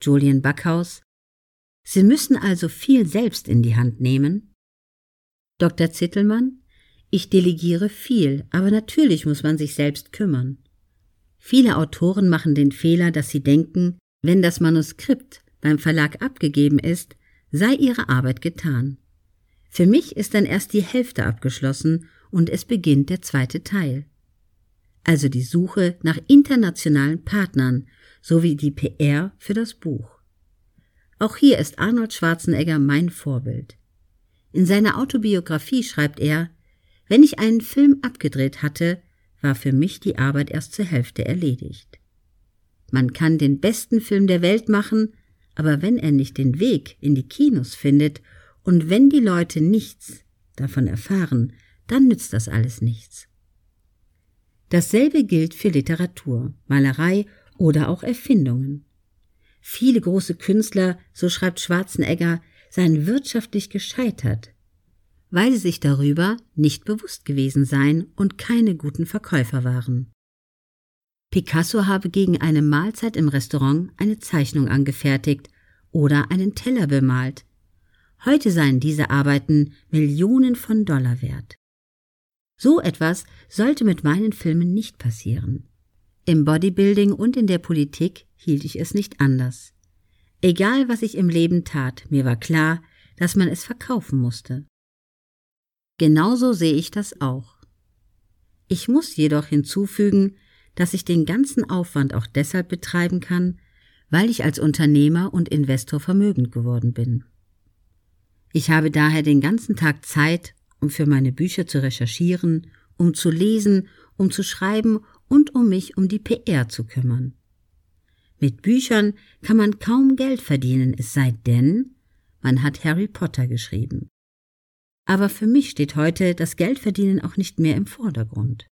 Julian Backhaus. Sie müssen also viel selbst in die Hand nehmen. Dr. Zittelmann, ich delegiere viel, aber natürlich muss man sich selbst kümmern. Viele Autoren machen den Fehler, dass sie denken, wenn das Manuskript beim Verlag abgegeben ist, sei ihre Arbeit getan. Für mich ist dann erst die Hälfte abgeschlossen und es beginnt der zweite Teil. Also die Suche nach internationalen Partnern sowie die PR für das Buch. Auch hier ist Arnold Schwarzenegger mein Vorbild. In seiner Autobiografie schreibt er, wenn ich einen Film abgedreht hatte, war für mich die Arbeit erst zur Hälfte erledigt. Man kann den besten Film der Welt machen, aber wenn er nicht den Weg in die Kinos findet und wenn die Leute nichts davon erfahren, dann nützt das alles nichts. Dasselbe gilt für Literatur, Malerei oder auch Erfindungen. Viele große Künstler, so schreibt Schwarzenegger, seien wirtschaftlich gescheitert, weil sie sich darüber nicht bewusst gewesen seien und keine guten Verkäufer waren. Picasso habe gegen eine Mahlzeit im Restaurant eine Zeichnung angefertigt oder einen Teller bemalt. Heute seien diese Arbeiten Millionen von Dollar wert. So etwas sollte mit meinen Filmen nicht passieren. Im Bodybuilding und in der Politik hielt ich es nicht anders. Egal was ich im Leben tat, mir war klar, dass man es verkaufen musste. Genauso sehe ich das auch. Ich muss jedoch hinzufügen, dass ich den ganzen Aufwand auch deshalb betreiben kann, weil ich als Unternehmer und Investor vermögend geworden bin. Ich habe daher den ganzen Tag Zeit, um für meine Bücher zu recherchieren, um zu lesen, um zu schreiben und um mich um die PR zu kümmern. Mit Büchern kann man kaum Geld verdienen, es sei denn, man hat Harry Potter geschrieben. Aber für mich steht heute das Geldverdienen auch nicht mehr im Vordergrund.